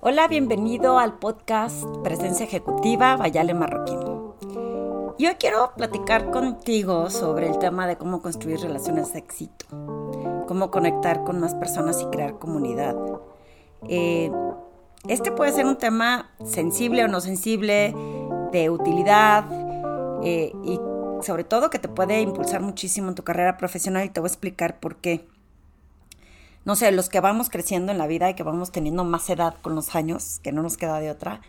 Hola, bienvenido al podcast Presencia Ejecutiva Vayale Marroquín. Y hoy quiero platicar contigo sobre el tema de cómo construir relaciones de éxito, cómo conectar con más personas y crear comunidad. Eh, este puede ser un tema sensible o no sensible, de utilidad eh, y sobre todo que te puede impulsar muchísimo en tu carrera profesional y te voy a explicar por qué no sé, los que vamos creciendo en la vida y que vamos teniendo más edad con los años, que no nos queda de otra,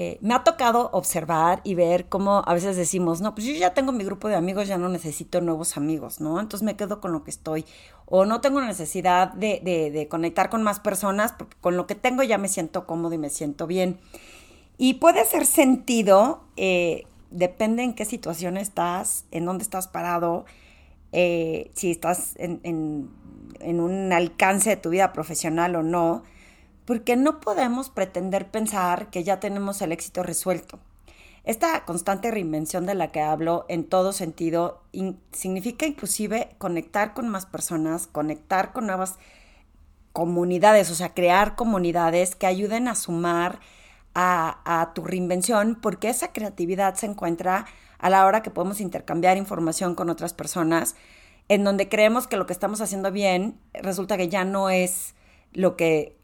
eh, me ha tocado observar y ver cómo a veces decimos, no, pues yo ya tengo mi grupo de amigos, ya no necesito nuevos amigos, ¿no? Entonces me quedo con lo que estoy. O no tengo necesidad de, conectar con más personas, con lo que tengo ya me siento cómodo y me siento bien. Y puede hacer sentido, eh, depende en qué situación estás, en dónde estás parado, eh, si estás en un alcance de tu vida profesional o no, porque no podemos pretender pensar que ya tenemos el éxito resuelto. Esta constante reinvención de la que hablo en todo sentido significa inclusive conectar con más personas, conectar con nuevas comunidades, o sea, crear comunidades que ayuden a sumar a, a tu reinvención, porque esa creatividad se encuentra a la hora que podemos intercambiar información con otras personas, en donde creemos que lo que estamos haciendo bien resulta que ya no es lo que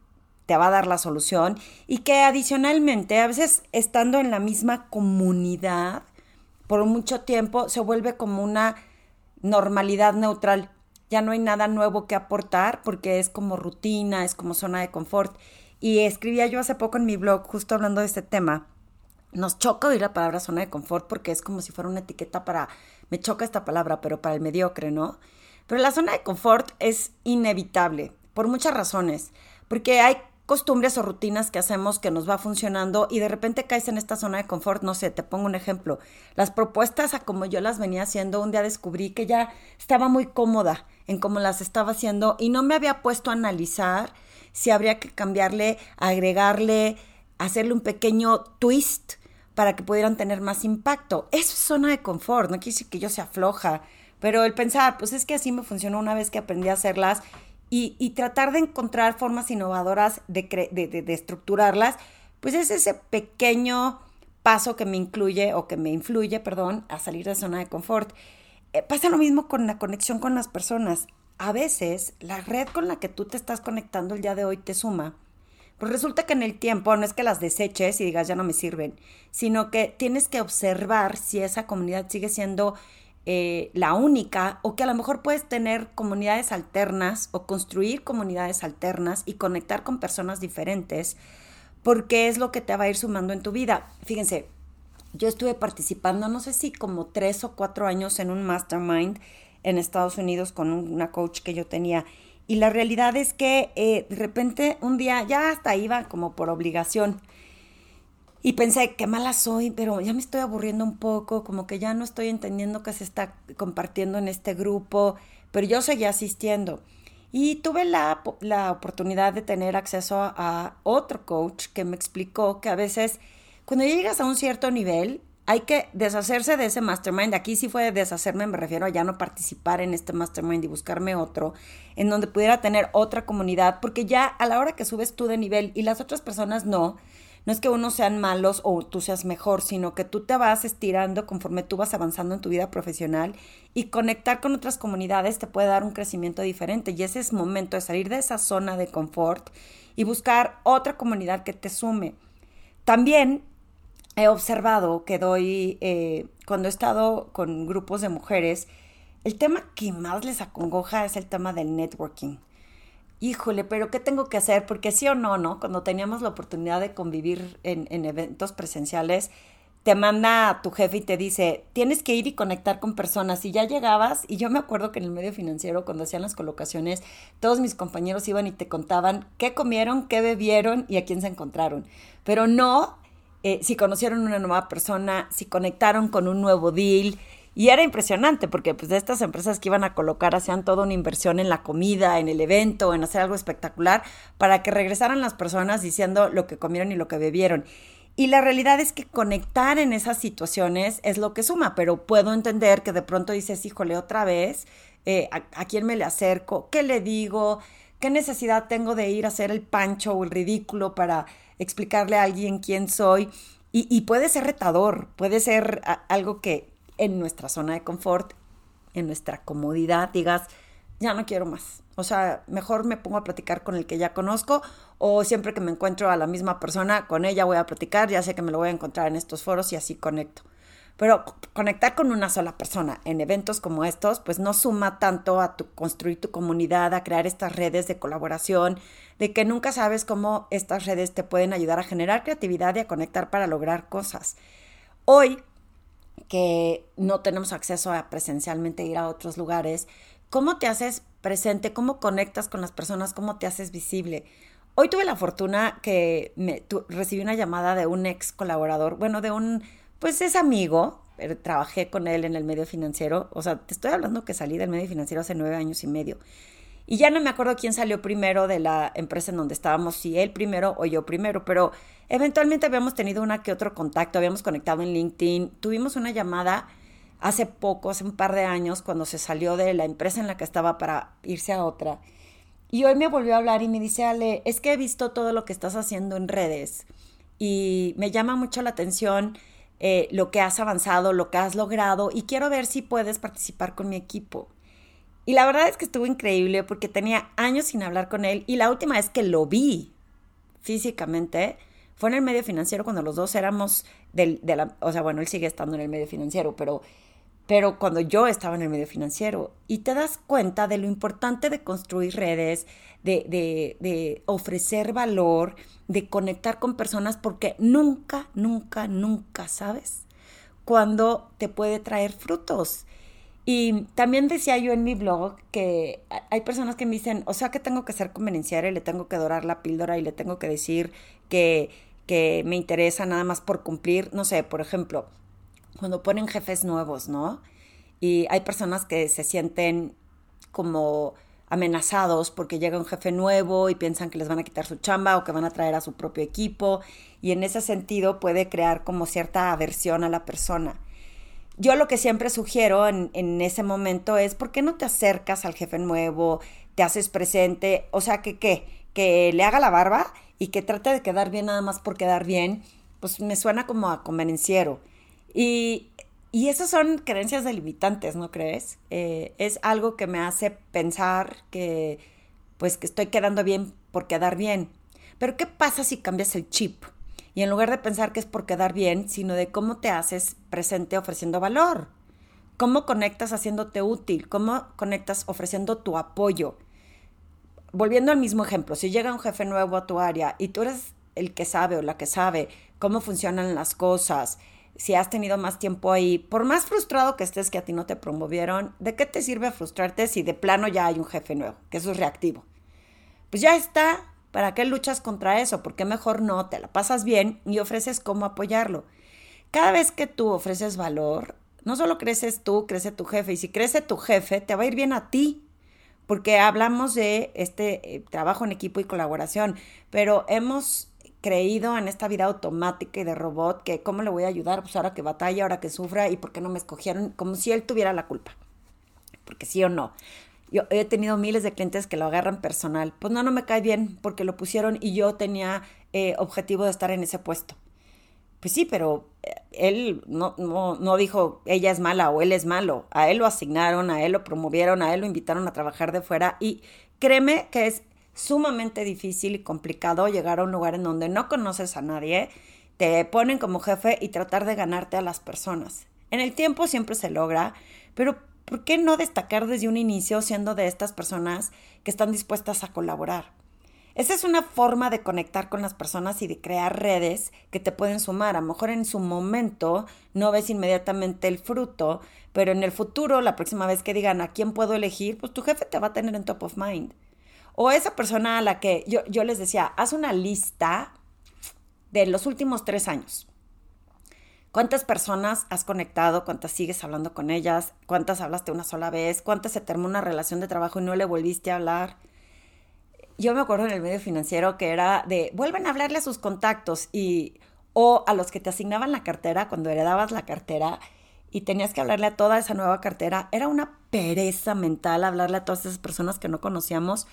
te va a dar la solución y que adicionalmente a veces estando en la misma comunidad por mucho tiempo se vuelve como una normalidad neutral. Ya no hay nada nuevo que aportar porque es como rutina, es como zona de confort. Y escribía yo hace poco en mi blog justo hablando de este tema nos choca oír la palabra zona de confort porque es como si fuera una etiqueta para, me choca esta palabra, pero para el mediocre, ¿no? Pero la zona de confort es inevitable por muchas razones, porque hay costumbres o rutinas que hacemos que nos va funcionando y de repente caes en esta zona de confort, no sé, te pongo un ejemplo, las propuestas a como yo las venía haciendo, un día descubrí que ya estaba muy cómoda en cómo las estaba haciendo y no me había puesto a analizar si habría que cambiarle, agregarle, hacerle un pequeño twist para que pudieran tener más impacto. Eso es zona de confort, no quiere decir que yo sea floja, pero el pensar, pues es que así me funcionó una vez que aprendí a hacerlas y, tratar de encontrar formas innovadoras de, estructurarlas, pues es ese pequeño paso que me incluye o que me influye, perdón, a salir de zona de confort. Eh, pasa lo mismo con la conexión con las personas. A veces la red con la que tú te estás conectando el día de hoy te suma, pues resulta que en el tiempo no es que las deseches y digas ya no me sirven, sino que tienes que observar si esa comunidad sigue siendo eh, la única o que a lo mejor puedes tener comunidades alternas o construir comunidades alternas y conectar con personas diferentes porque es lo que te va a ir sumando en tu vida. Fíjense, yo estuve participando, no sé si como tres o cuatro años en un mastermind en Estados Unidos con una coach que yo tenía y la realidad es que eh, de repente un día ya hasta iba como por obligación. Y pensé, qué mala soy, pero ya me estoy aburriendo un poco, como que ya no estoy entendiendo qué se está compartiendo en este grupo, pero yo seguía asistiendo. Y tuve la, la oportunidad de tener acceso a otro coach que me explicó que a veces cuando llegas a un cierto nivel, hay que deshacerse de ese mastermind. Aquí sí fue deshacerme, me refiero a ya no participar en este mastermind y buscarme otro, en donde pudiera tener otra comunidad, porque ya a la hora que subes tú de nivel y las otras personas no, no es que unos sean malos o tú seas mejor, sino que tú te vas estirando conforme tú vas avanzando en tu vida profesional y conectar con otras comunidades te puede dar un crecimiento diferente y ese es momento de salir de esa zona de confort y buscar otra comunidad que te sume. También he observado que doy, eh, cuando he estado con grupos de mujeres, el tema que más les acongoja es el tema del networking. Híjole, pero ¿qué tengo que hacer? Porque sí o no, ¿no? Cuando teníamos la oportunidad de convivir en, en eventos presenciales, te manda a tu jefe y te dice, tienes que ir y conectar con personas. Y ya llegabas, y yo me acuerdo que en el medio financiero, cuando hacían las colocaciones, todos mis compañeros iban y te contaban qué comieron, qué bebieron y a quién se encontraron. Pero no eh, si conocieron una nueva persona, si conectaron con un nuevo deal. Y era impresionante porque pues de estas empresas que iban a colocar hacían toda una inversión en la comida, en el evento, en hacer algo espectacular para que regresaran las personas diciendo lo que comieron y lo que bebieron. Y la realidad es que conectar en esas situaciones es lo que suma, pero puedo entender que de pronto dices, híjole, otra vez, eh, ¿a, quién me le acerco? ¿Qué le digo? ¿Qué necesidad tengo de ir a hacer el pancho o el ridículo para explicarle a alguien quién soy? Y, puede ser retador, puede ser algo que en nuestra zona de confort, en nuestra comodidad, digas, ya no quiero más. O sea, mejor me pongo a platicar con el que ya conozco o siempre que me encuentro a la misma persona, con ella voy a platicar, ya sé que me lo voy a encontrar en estos foros y así conecto. Pero conectar con una sola persona en eventos como estos, pues no suma tanto a tu, construir tu comunidad, a crear estas redes de colaboración, de que nunca sabes cómo estas redes te pueden ayudar a generar creatividad y a conectar para lograr cosas. Hoy, que no tenemos acceso a presencialmente ir a otros lugares, ¿cómo te haces presente? ¿Cómo conectas con las personas? ¿Cómo te haces visible? Hoy tuve la fortuna que me, recibí una llamada de un ex colaborador, bueno, de un pues es amigo, pero trabajé con él en el medio financiero, o sea, te estoy hablando que salí del medio financiero hace nueve años y medio. Y ya no me acuerdo quién salió primero de la empresa en donde estábamos, si él primero o yo primero, pero eventualmente habíamos tenido una que otro contacto, habíamos conectado en LinkedIn, tuvimos una llamada hace poco, hace un par de años, cuando se salió de la empresa en la que estaba para irse a otra. Y hoy me volvió a hablar y me dice, Ale, es que he visto todo lo que estás haciendo en redes y me llama mucho la atención eh, lo que has avanzado, lo que has logrado y quiero ver si puedes participar con mi equipo. Y la verdad es que estuvo increíble porque tenía años sin hablar con él y la última vez que lo vi físicamente fue en el medio financiero cuando los dos éramos del, de la, o sea, bueno, él sigue estando en el medio financiero, pero pero cuando yo estaba en el medio financiero y te das cuenta de lo importante de construir redes, de, de, ofrecer valor, de conectar con personas, porque nunca, nunca, nunca sabes cuándo te puede traer frutos. Y también decía yo en mi blog que hay personas que me dicen, o sea que tengo que ser convenenciaria y le tengo que dorar la píldora y le tengo que decir que, que me interesa nada más por cumplir, no sé, por ejemplo, cuando ponen jefes nuevos, ¿no? Y hay personas que se sienten como amenazados porque llega un jefe nuevo y piensan que les van a quitar su chamba o que van a traer a su propio equipo y en ese sentido puede crear como cierta aversión a la persona. Yo lo que siempre sugiero en, ese momento es, ¿por qué no te acercas al jefe nuevo, te haces presente? O sea, que qué, que le haga la barba y que trate de quedar bien nada más por quedar bien, pues me suena como a convenenciero. Y, y esas son creencias delimitantes, ¿no crees? Eh, es algo que me hace pensar que, pues, que estoy quedando bien por quedar bien. Pero ¿qué pasa si cambias el chip? Y en lugar de pensar que es por quedar bien, sino de cómo te haces presente ofreciendo valor. ¿Cómo conectas haciéndote útil? ¿Cómo conectas ofreciendo tu apoyo? Volviendo al mismo ejemplo, si llega un jefe nuevo a tu área y tú eres el que sabe o la que sabe cómo funcionan las cosas, si has tenido más tiempo ahí, por más frustrado que estés que a ti no te promovieron, ¿de qué te sirve frustrarte si de plano ya hay un jefe nuevo, que eso es reactivo? Pues ya está, ¿para qué luchas contra eso? Porque mejor no, te la pasas bien y ofreces cómo apoyarlo. Cada vez que tú ofreces valor, no solo creces tú, crece tu jefe, y si crece tu jefe, te va a ir bien a ti, porque hablamos de este eh, trabajo en equipo y colaboración, pero hemos creído en esta vida automática y de robot, que cómo le voy a ayudar, pues ahora que batalla, ahora que sufra y por qué no me escogieron, como si él tuviera la culpa. Porque sí o no. Yo he tenido miles de clientes que lo agarran personal. Pues no, no me cae bien porque lo pusieron y yo tenía eh, objetivo de estar en ese puesto. Pues sí, pero eh, él no, no, no dijo ella es mala o él es malo. A él lo asignaron, a él lo promovieron, a él lo invitaron a trabajar de fuera y créeme que es sumamente difícil y complicado llegar a un lugar en donde no conoces a nadie, te ponen como jefe y tratar de ganarte a las personas. En el tiempo siempre se logra, pero ¿por qué no destacar desde un inicio siendo de estas personas que están dispuestas a colaborar? Esa es una forma de conectar con las personas y de crear redes que te pueden sumar. A lo mejor en su momento no ves inmediatamente el fruto, pero en el futuro, la próxima vez que digan a quién puedo elegir, pues tu jefe te va a tener en top of mind. O esa persona a la que yo, yo les decía, haz una lista de los últimos tres años. ¿Cuántas personas has conectado? ¿Cuántas sigues hablando con ellas? ¿Cuántas hablaste una sola vez? ¿Cuántas se terminó una relación de trabajo y no le volviste a hablar? Yo me acuerdo en el medio financiero que era de vuelven a hablarle a sus contactos y o a los que te asignaban la cartera cuando heredabas la cartera y tenías que hablarle a toda esa nueva cartera. Era una pereza mental hablarle a todas esas personas que no conocíamos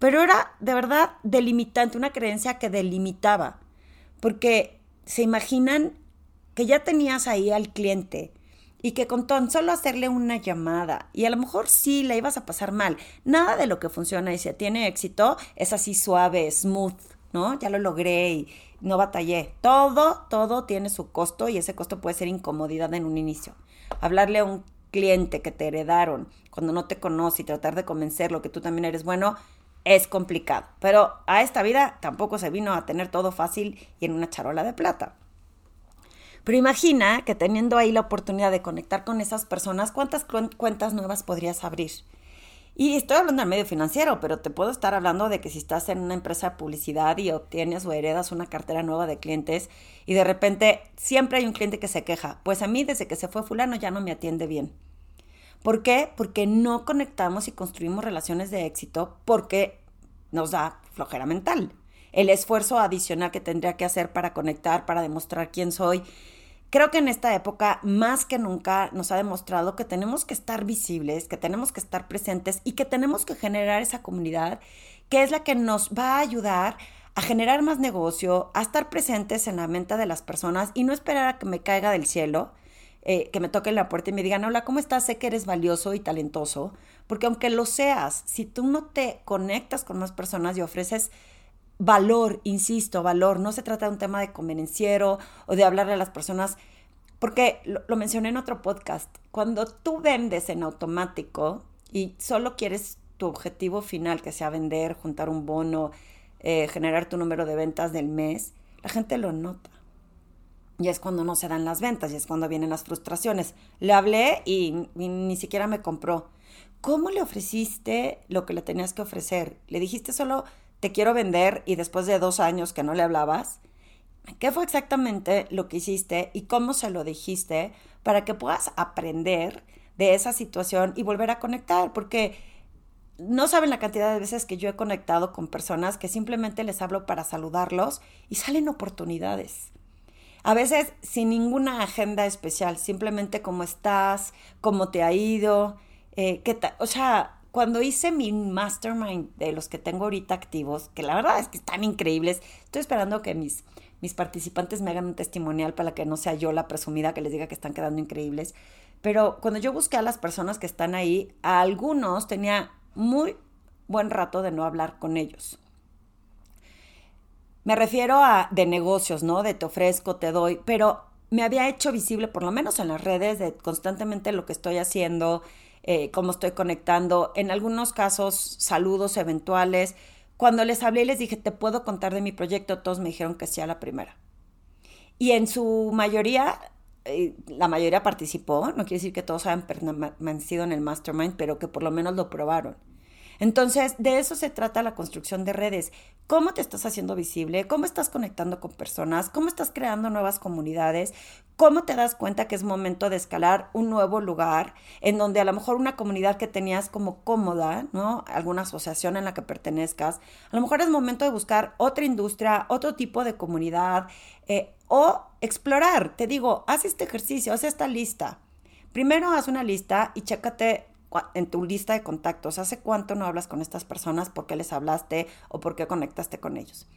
pero era de verdad delimitante, una creencia que delimitaba, porque se imaginan que ya tenías ahí al cliente y que con tan solo hacerle una llamada y a lo mejor sí la ibas a pasar mal, nada de lo que funciona y si tiene éxito es así suave, smooth, ¿no? Ya lo logré y no batallé. Todo, todo tiene su costo y ese costo puede ser incomodidad en un inicio. Hablarle a un cliente que te heredaron cuando no te conoce y tratar de convencerlo que tú también eres bueno, es complicado. Pero a esta vida tampoco se vino a tener todo fácil y en una charola de plata. Pero imagina que teniendo ahí la oportunidad de conectar con esas personas, ¿cuántas cuentas nuevas podrías abrir? Y estoy hablando del medio financiero, pero te puedo estar hablando de que si estás en una empresa de publicidad y obtienes o heredas una cartera nueva de clientes y de repente siempre hay un cliente que se queja, pues a mí desde que se fue fulano ya no me atiende bien. ¿Por qué? Porque no conectamos y construimos relaciones de éxito porque nos da flojera mental. El esfuerzo adicional que tendría que hacer para conectar, para demostrar quién soy. Creo que en esta época, más que nunca, nos ha demostrado que tenemos que estar visibles, que tenemos que estar presentes y que tenemos que generar esa comunidad que es la que nos va a ayudar a generar más negocio, a estar presentes en la mente de las personas y no esperar a que me caiga del cielo, eh, que me toquen la puerta y me digan, hola, ¿cómo estás? Sé que eres valioso y talentoso, porque aunque lo seas, si tú no te conectas con más personas y ofreces valor, insisto, valor, no se trata de un tema de convenenciero o de hablarle a las personas, porque lo, mencioné en otro podcast, cuando tú vendes en automático y solo quieres tu objetivo final, que sea vender, juntar un bono, eh, generar tu número de ventas del mes, la gente lo nota. Y es cuando no se dan las ventas, y es cuando vienen las frustraciones. Le hablé y, ni siquiera me compró. ¿Cómo le ofreciste lo que le tenías que ofrecer? ¿Le dijiste solo te quiero vender y después de dos años que no le hablabas? ¿Qué fue exactamente lo que hiciste y cómo se lo dijiste para que puedas aprender de esa situación y volver a conectar? Porque no saben la cantidad de veces que yo he conectado con personas que simplemente les hablo para saludarlos y salen oportunidades. A veces sin ninguna agenda especial, simplemente cómo estás, cómo te ha ido, eh, qué O sea, cuando hice mi mastermind de los que tengo ahorita activos, que la verdad es que están increíbles, estoy esperando que mis, mis participantes me hagan un testimonial para que no sea yo la presumida que les diga que están quedando increíbles. Pero cuando yo busqué a las personas que están ahí, a algunos tenía muy buen rato de no hablar con ellos. Me refiero a de negocios, ¿no? De te ofrezco, te doy, pero me había hecho visible, por lo menos en las redes, de constantemente lo que estoy haciendo, eh, cómo estoy conectando, en algunos casos saludos eventuales. Cuando les hablé y les dije, te puedo contar de mi proyecto, todos me dijeron que sí a la primera. Y en su mayoría, eh, la mayoría participó, no quiere decir que todos hayan permanecido en el mastermind, pero que por lo menos lo probaron. Entonces, de eso se trata la construcción de redes. ¿Cómo te estás haciendo visible? ¿Cómo estás conectando con personas? ¿Cómo estás creando nuevas comunidades? ¿Cómo te das cuenta que es momento de escalar un nuevo lugar en donde a lo mejor una comunidad que tenías como cómoda, ¿no? Alguna asociación en la que pertenezcas, a lo mejor es momento de buscar otra industria, otro tipo de comunidad eh, o explorar. Te digo, haz este ejercicio, haz esta lista. Primero haz una lista y chécate en tu lista de contactos, ¿hace cuánto no hablas con estas personas? ¿Por qué les hablaste o por qué conectaste con ellos?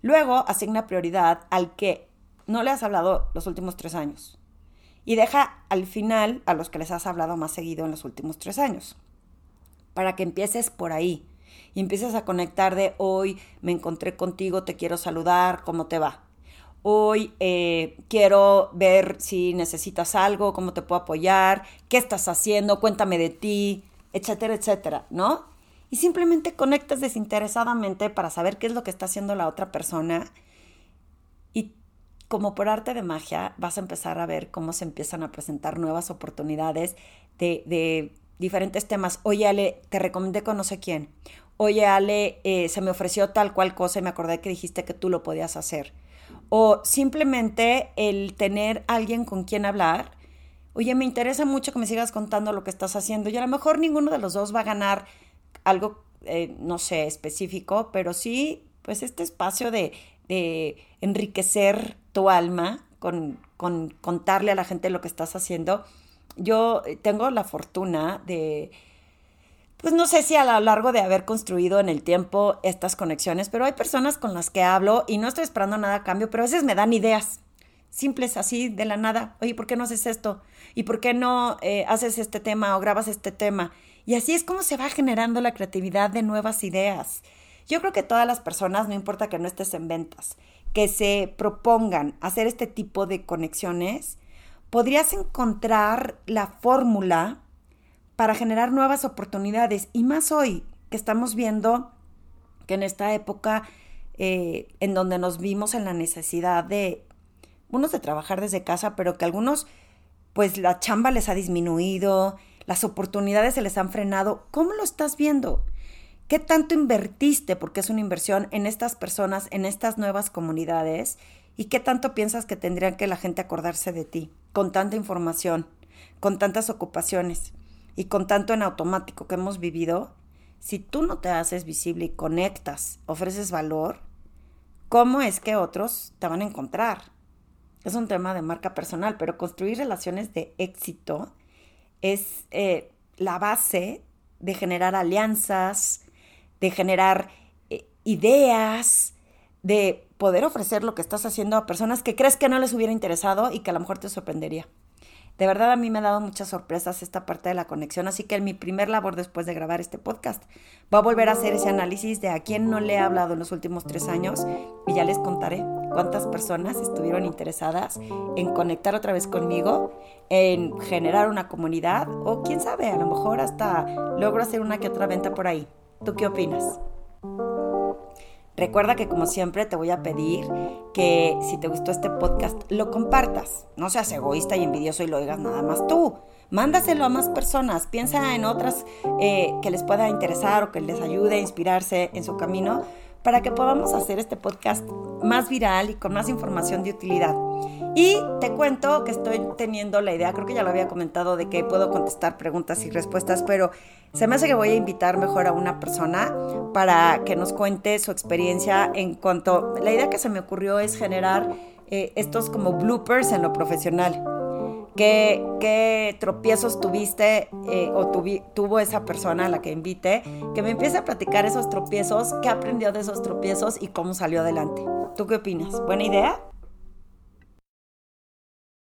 Luego, asigna prioridad al que no le has hablado los últimos tres años. Y deja al final a los que les has hablado más seguido en los últimos tres años. Para que empieces por ahí y empieces a conectar de hoy me encontré contigo, te quiero saludar, ¿cómo te va? Hoy eh, quiero ver si necesitas algo, cómo te puedo apoyar, qué estás haciendo, cuéntame de ti, etcétera, etcétera, ¿no? Y simplemente conectas desinteresadamente para saber qué es lo que está haciendo la otra persona. Y como por arte de magia, vas a empezar a ver cómo se empiezan a presentar nuevas oportunidades de, diferentes temas. Oye, Ale, te recomendé con no sé quién. Oye, Ale, eh, se me ofreció tal cual cosa y me acordé que dijiste que tú lo podías hacer o simplemente el tener alguien con quien hablar. Oye, me interesa mucho que me sigas contando lo que estás haciendo y a lo mejor ninguno de los dos va a ganar algo, eh, no sé, específico, pero sí, pues este espacio de, enriquecer tu alma con, con contarle a la gente lo que estás haciendo. Yo tengo la fortuna de pues no sé si a lo largo de haber construido en el tiempo estas conexiones, pero hay personas con las que hablo y no estoy esperando nada a cambio, pero a veces me dan ideas simples así de la nada. Oye, ¿por qué no haces esto? ¿Y por qué no eh, haces este tema o grabas este tema? Y así es como se va generando la creatividad de nuevas ideas. Yo creo que todas las personas, no importa que no estés en ventas, que se propongan hacer este tipo de conexiones, podrías encontrar la fórmula para generar nuevas oportunidades. Y más hoy, que estamos viendo que en esta época eh, en donde nos vimos en la necesidad de, unos de trabajar desde casa, pero que algunos, pues la chamba les ha disminuido, las oportunidades se les han frenado. ¿Cómo lo estás viendo? ¿Qué tanto invertiste, porque es una inversión, en estas personas, en estas nuevas comunidades? ¿Y qué tanto piensas que tendrían que la gente acordarse de ti? Con tanta información, con tantas ocupaciones y con tanto en automático que hemos vivido, si tú no te haces visible y conectas, ofreces valor, ¿cómo es que otros te van a encontrar? Es un tema de marca personal, pero construir relaciones de éxito es eh, la base de generar alianzas, de generar eh, ideas, de poder ofrecer lo que estás haciendo a personas que crees que no les hubiera interesado y que a lo mejor te sorprendería. De verdad a mí me ha dado muchas sorpresas esta parte de la conexión, así que en mi primer labor después de grabar este podcast voy a volver a hacer ese análisis de a quién no le he hablado en los últimos tres años y ya les contaré cuántas personas estuvieron interesadas en conectar otra vez conmigo, en generar una comunidad o quién sabe, a lo mejor hasta logro hacer una que otra venta por ahí. ¿Tú qué opinas? Recuerda que como siempre te voy a pedir que si te gustó este podcast lo compartas. No seas egoísta y envidioso y lo digas nada más tú. Mándaselo a más personas. Piensa en otras eh, que les pueda interesar o que les ayude a inspirarse en su camino para que podamos hacer este podcast más viral y con más información de utilidad. Y te cuento que estoy teniendo la idea, creo que ya lo había comentado, de que puedo contestar preguntas y respuestas, pero se me hace que voy a invitar mejor a una persona para que nos cuente su experiencia en cuanto... La idea que se me ocurrió es generar eh, estos como bloopers en lo profesional. ¿Qué, qué tropiezos tuviste eh, o tuvo esa persona a la que invite? Que me empiece a platicar esos tropiezos, qué aprendió de esos tropiezos y cómo salió adelante. ¿Tú qué opinas? ¿Buena idea?